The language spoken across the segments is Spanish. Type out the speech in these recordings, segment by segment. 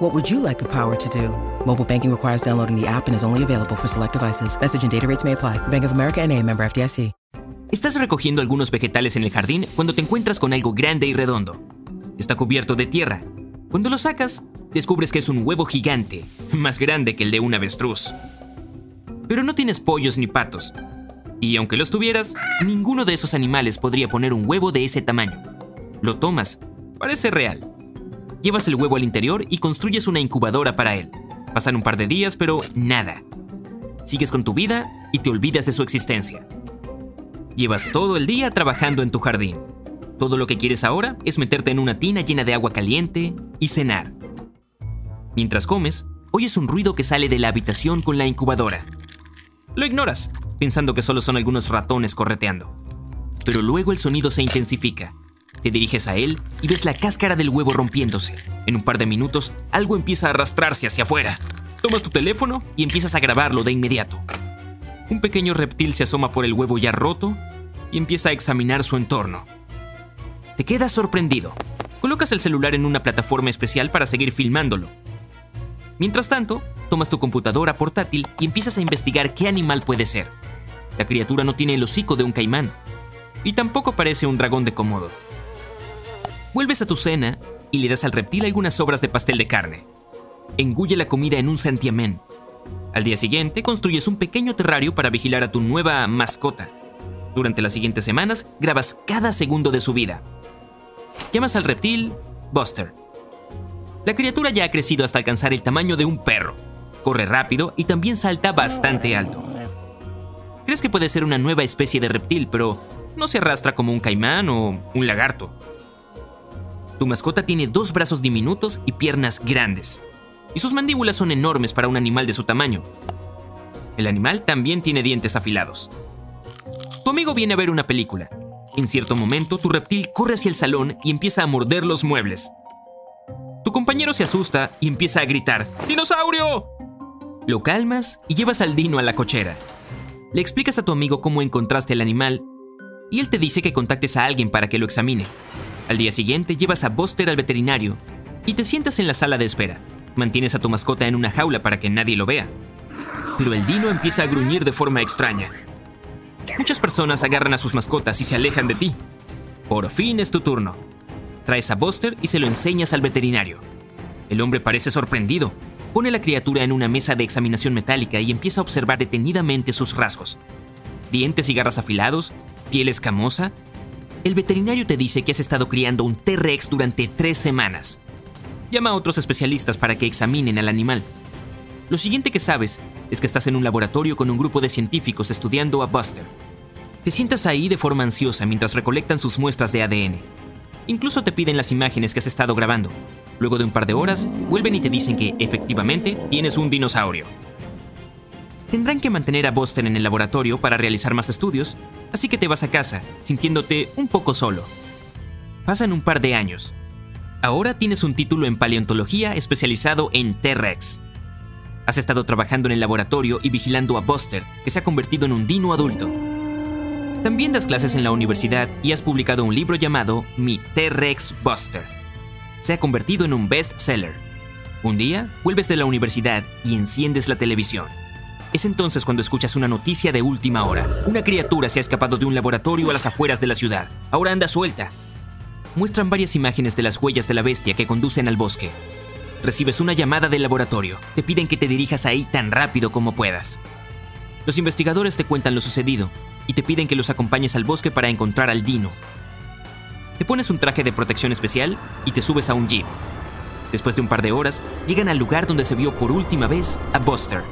What would you like the power to do? Mobile banking requires downloading the app and is only available for select devices. Message and data rates may apply. Bank of America and a member FDIC. Estás recogiendo algunos vegetales en el jardín cuando te encuentras con algo grande y redondo. Está cubierto de tierra. Cuando lo sacas, descubres que es un huevo gigante, más grande que el de un avestruz. Pero no tienes pollos ni patos. Y aunque los tuvieras, ninguno de esos animales podría poner un huevo de ese tamaño. Lo tomas, parece real. Llevas el huevo al interior y construyes una incubadora para él. Pasan un par de días, pero nada. Sigues con tu vida y te olvidas de su existencia. Llevas todo el día trabajando en tu jardín. Todo lo que quieres ahora es meterte en una tina llena de agua caliente y cenar. Mientras comes, oyes un ruido que sale de la habitación con la incubadora. Lo ignoras, pensando que solo son algunos ratones correteando. Pero luego el sonido se intensifica. Te diriges a él y ves la cáscara del huevo rompiéndose. En un par de minutos, algo empieza a arrastrarse hacia afuera. Tomas tu teléfono y empiezas a grabarlo de inmediato. Un pequeño reptil se asoma por el huevo ya roto y empieza a examinar su entorno. Te quedas sorprendido. Colocas el celular en una plataforma especial para seguir filmándolo. Mientras tanto, tomas tu computadora portátil y empiezas a investigar qué animal puede ser. La criatura no tiene el hocico de un caimán y tampoco parece un dragón de Komodo. Vuelves a tu cena y le das al reptil algunas sobras de pastel de carne. Engulle la comida en un santiamén. Al día siguiente construyes un pequeño terrario para vigilar a tu nueva mascota. Durante las siguientes semanas grabas cada segundo de su vida. Llamas al reptil Buster. La criatura ya ha crecido hasta alcanzar el tamaño de un perro. Corre rápido y también salta bastante alto. Crees que puede ser una nueva especie de reptil, pero no se arrastra como un caimán o un lagarto. Tu mascota tiene dos brazos diminutos y piernas grandes, y sus mandíbulas son enormes para un animal de su tamaño. El animal también tiene dientes afilados. Tu amigo viene a ver una película. En cierto momento, tu reptil corre hacia el salón y empieza a morder los muebles. Tu compañero se asusta y empieza a gritar, ¡Dinosaurio! Lo calmas y llevas al dino a la cochera. Le explicas a tu amigo cómo encontraste el animal y él te dice que contactes a alguien para que lo examine. Al día siguiente llevas a Buster al veterinario y te sientas en la sala de espera. Mantienes a tu mascota en una jaula para que nadie lo vea. Pero el dino empieza a gruñir de forma extraña. Muchas personas agarran a sus mascotas y se alejan de ti. Por fin es tu turno. Traes a Buster y se lo enseñas al veterinario. El hombre parece sorprendido. Pone la criatura en una mesa de examinación metálica y empieza a observar detenidamente sus rasgos. Dientes y garras afilados, piel escamosa el veterinario te dice que has estado criando un T-Rex durante tres semanas. Llama a otros especialistas para que examinen al animal. Lo siguiente que sabes es que estás en un laboratorio con un grupo de científicos estudiando a Buster. Te sientas ahí de forma ansiosa mientras recolectan sus muestras de ADN. Incluso te piden las imágenes que has estado grabando. Luego de un par de horas, vuelven y te dicen que, efectivamente, tienes un dinosaurio. Tendrán que mantener a Buster en el laboratorio para realizar más estudios, así que te vas a casa, sintiéndote un poco solo. Pasan un par de años. Ahora tienes un título en paleontología especializado en T-Rex. Has estado trabajando en el laboratorio y vigilando a Buster, que se ha convertido en un dino adulto. También das clases en la universidad y has publicado un libro llamado Mi T-Rex Buster. Se ha convertido en un best-seller. Un día, vuelves de la universidad y enciendes la televisión. Es entonces cuando escuchas una noticia de última hora. Una criatura se ha escapado de un laboratorio a las afueras de la ciudad. Ahora anda suelta. Muestran varias imágenes de las huellas de la bestia que conducen al bosque. Recibes una llamada del laboratorio. Te piden que te dirijas ahí tan rápido como puedas. Los investigadores te cuentan lo sucedido y te piden que los acompañes al bosque para encontrar al Dino. Te pones un traje de protección especial y te subes a un jeep. Después de un par de horas, llegan al lugar donde se vio por última vez a Buster.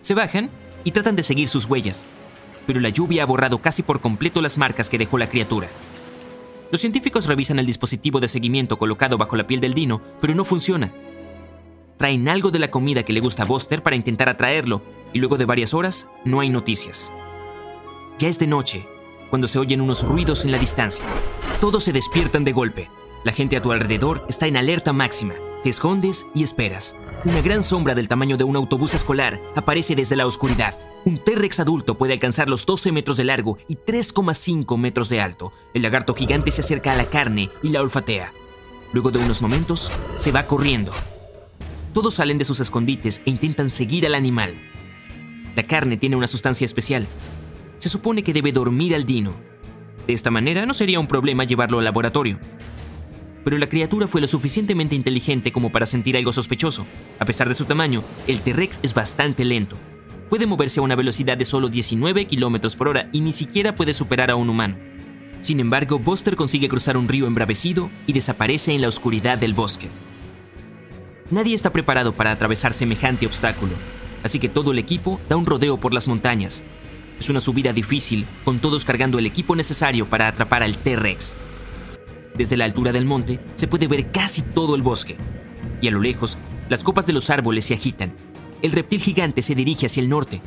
Se bajan y tratan de seguir sus huellas, pero la lluvia ha borrado casi por completo las marcas que dejó la criatura. Los científicos revisan el dispositivo de seguimiento colocado bajo la piel del dino, pero no funciona. Traen algo de la comida que le gusta a Buster para intentar atraerlo, y luego de varias horas no hay noticias. Ya es de noche, cuando se oyen unos ruidos en la distancia. Todos se despiertan de golpe. La gente a tu alrededor está en alerta máxima. Te escondes y esperas. Una gran sombra del tamaño de un autobús escolar aparece desde la oscuridad. Un T-Rex adulto puede alcanzar los 12 metros de largo y 3,5 metros de alto. El lagarto gigante se acerca a la carne y la olfatea. Luego de unos momentos, se va corriendo. Todos salen de sus escondites e intentan seguir al animal. La carne tiene una sustancia especial. Se supone que debe dormir al dino. De esta manera no sería un problema llevarlo al laboratorio. Pero la criatura fue lo suficientemente inteligente como para sentir algo sospechoso. A pesar de su tamaño, el T-Rex es bastante lento. Puede moverse a una velocidad de solo 19 km por hora y ni siquiera puede superar a un humano. Sin embargo, Buster consigue cruzar un río embravecido y desaparece en la oscuridad del bosque. Nadie está preparado para atravesar semejante obstáculo, así que todo el equipo da un rodeo por las montañas. Es una subida difícil, con todos cargando el equipo necesario para atrapar al T-Rex. Desde la altura del monte se puede ver casi todo el bosque, y a lo lejos las copas de los árboles se agitan. El reptil gigante se dirige hacia el norte.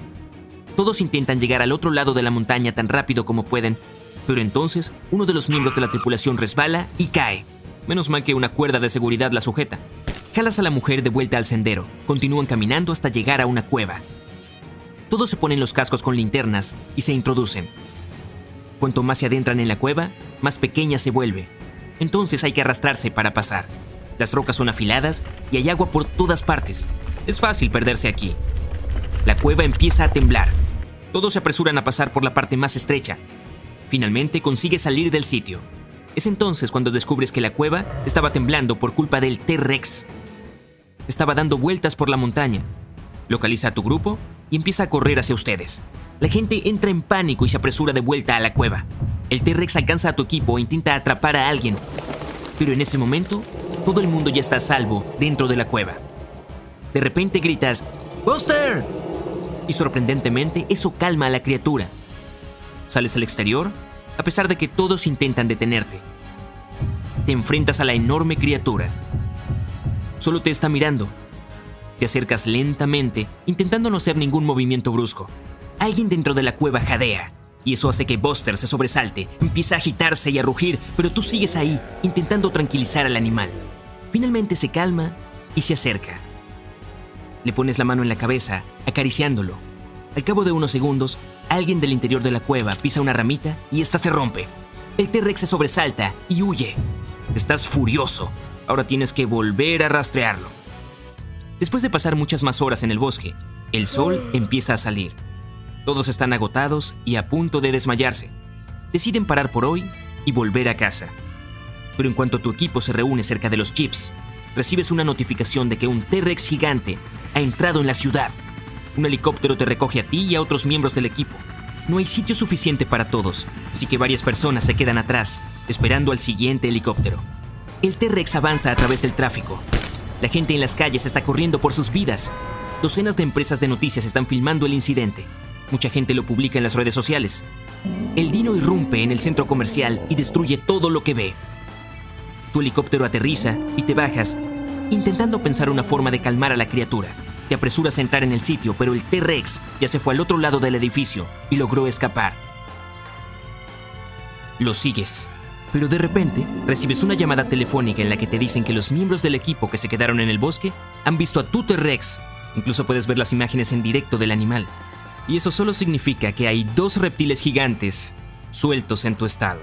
Todos intentan llegar al otro lado de la montaña tan rápido como pueden, pero entonces uno de los miembros de la tripulación resbala y cae. Menos mal que una cuerda de seguridad la sujeta. Jalas a la mujer de vuelta al sendero. Continúan caminando hasta llegar a una cueva. Todos se ponen los cascos con linternas y se introducen. Cuanto más se adentran en la cueva, más pequeña se vuelve. Entonces hay que arrastrarse para pasar. Las rocas son afiladas y hay agua por todas partes. Es fácil perderse aquí. La cueva empieza a temblar. Todos se apresuran a pasar por la parte más estrecha, Finalmente consigue salir del sitio. Es entonces cuando descubres que la cueva estaba temblando por culpa del T-Rex. Estaba dando vueltas por la montaña. Localiza a tu grupo y empieza a correr hacia ustedes. La gente entra en pánico y se apresura de vuelta a la cueva. El T-Rex alcanza a tu equipo e intenta atrapar a alguien. Pero en ese momento, todo el mundo ya está a salvo dentro de la cueva. De repente gritas, ¡Buster! Y sorprendentemente eso calma a la criatura. Sales al exterior a pesar de que todos intentan detenerte. Te enfrentas a la enorme criatura. Solo te está mirando. Te acercas lentamente, intentando no hacer ningún movimiento brusco. Alguien dentro de la cueva jadea, y eso hace que Buster se sobresalte, empieza a agitarse y a rugir, pero tú sigues ahí, intentando tranquilizar al animal. Finalmente se calma y se acerca. Le pones la mano en la cabeza, acariciándolo. Al cabo de unos segundos, Alguien del interior de la cueva pisa una ramita y esta se rompe. El T-Rex se sobresalta y huye. Estás furioso. Ahora tienes que volver a rastrearlo. Después de pasar muchas más horas en el bosque, el sol empieza a salir. Todos están agotados y a punto de desmayarse. Deciden parar por hoy y volver a casa. Pero en cuanto tu equipo se reúne cerca de los chips, recibes una notificación de que un T-Rex gigante ha entrado en la ciudad. Un helicóptero te recoge a ti y a otros miembros del equipo. No hay sitio suficiente para todos, así que varias personas se quedan atrás, esperando al siguiente helicóptero. El T-Rex avanza a través del tráfico. La gente en las calles está corriendo por sus vidas. Docenas de empresas de noticias están filmando el incidente. Mucha gente lo publica en las redes sociales. El dino irrumpe en el centro comercial y destruye todo lo que ve. Tu helicóptero aterriza y te bajas, intentando pensar una forma de calmar a la criatura. Te apresuras a entrar en el sitio, pero el T-Rex ya se fue al otro lado del edificio y logró escapar. Lo sigues, pero de repente recibes una llamada telefónica en la que te dicen que los miembros del equipo que se quedaron en el bosque han visto a tu T-Rex. Incluso puedes ver las imágenes en directo del animal. Y eso solo significa que hay dos reptiles gigantes sueltos en tu estado.